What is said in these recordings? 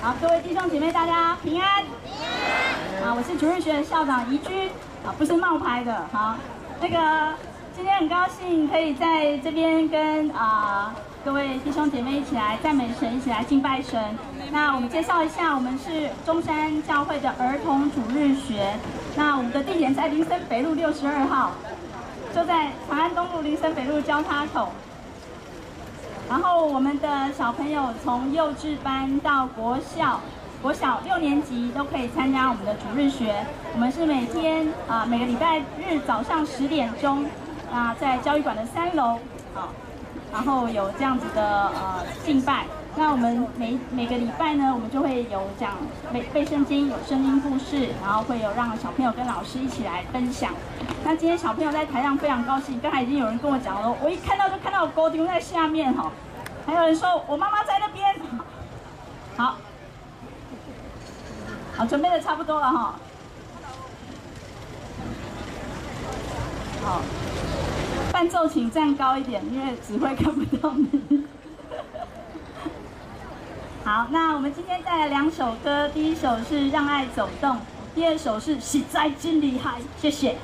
好，各位弟兄姐妹，大家平安。平安。啊，我是主日学的校长怡君，啊，不是冒牌的。好，那个今天很高兴可以在这边跟啊各位弟兄姐妹一起来赞美神，一起来敬拜神。那我们介绍一下，我们是中山教会的儿童主日学。那我们的地点在林森北路六十二号，就在长安东路林森北路交叉口。然后我们的小朋友从幼稚班到国小，国小六年级都可以参加我们的主日学。我们是每天啊、每个礼拜日早上十点钟啊、在教育馆的三楼啊，然后有这样子的呃敬拜。那我们每每个礼拜呢，我们就会有讲背背圣经，有声音故事，然后会有让小朋友跟老师一起来分享。那今天小朋友在台上非常高兴，刚才已经有人跟我讲了，我一看到就看到高丁在下面哈，还有人说我妈妈在那边。好，好，准备的差不多了哈。好，伴奏请站高一点，因为指挥看不到你。好，那我们今天带来两首歌，第一首是《让爱走动》，第二首是《喜在真厉害》，谢谢。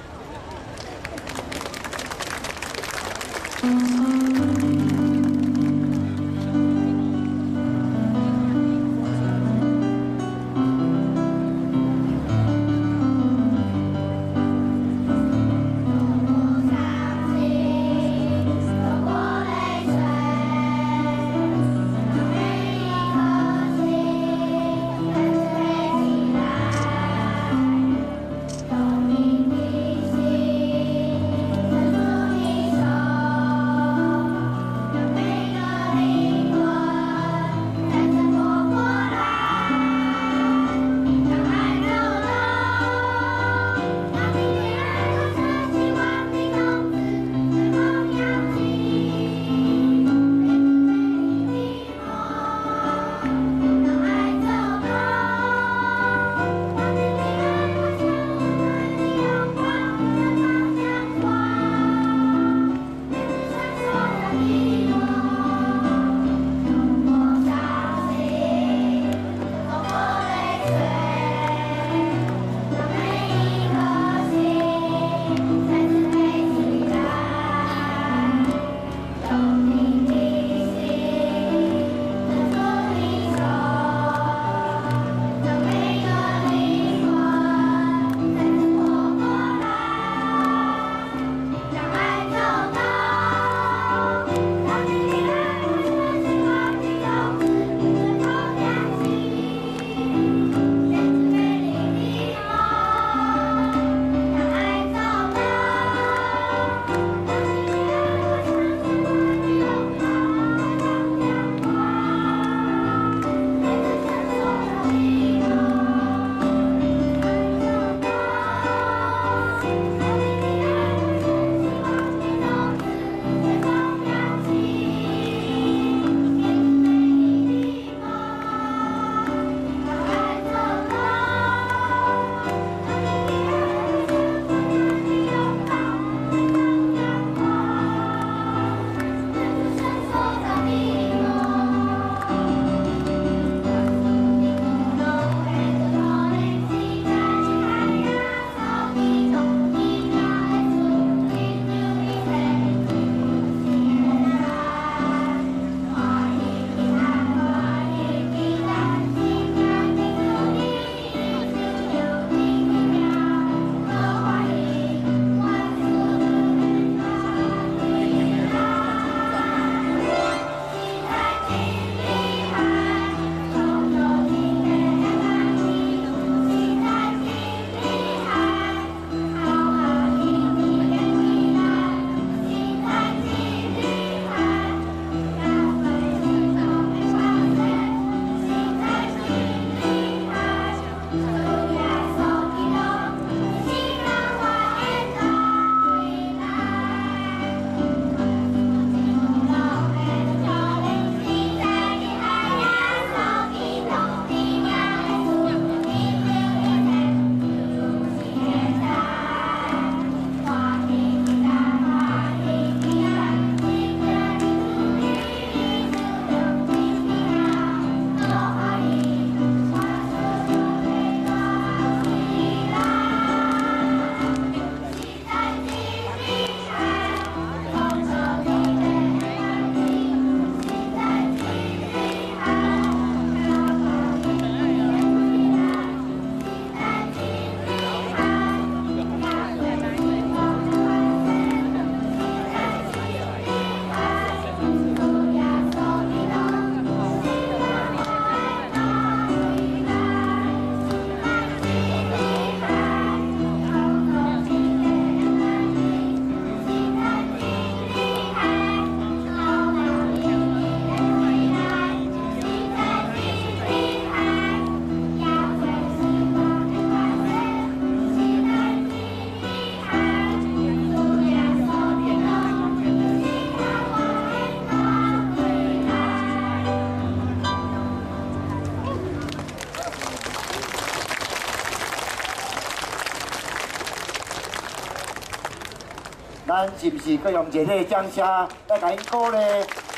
咱是不是搁用一个掌声来甲因鼓励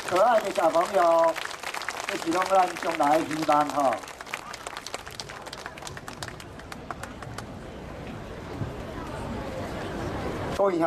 可爱的小朋友？这是拢咱将来的希望吼。各位兄。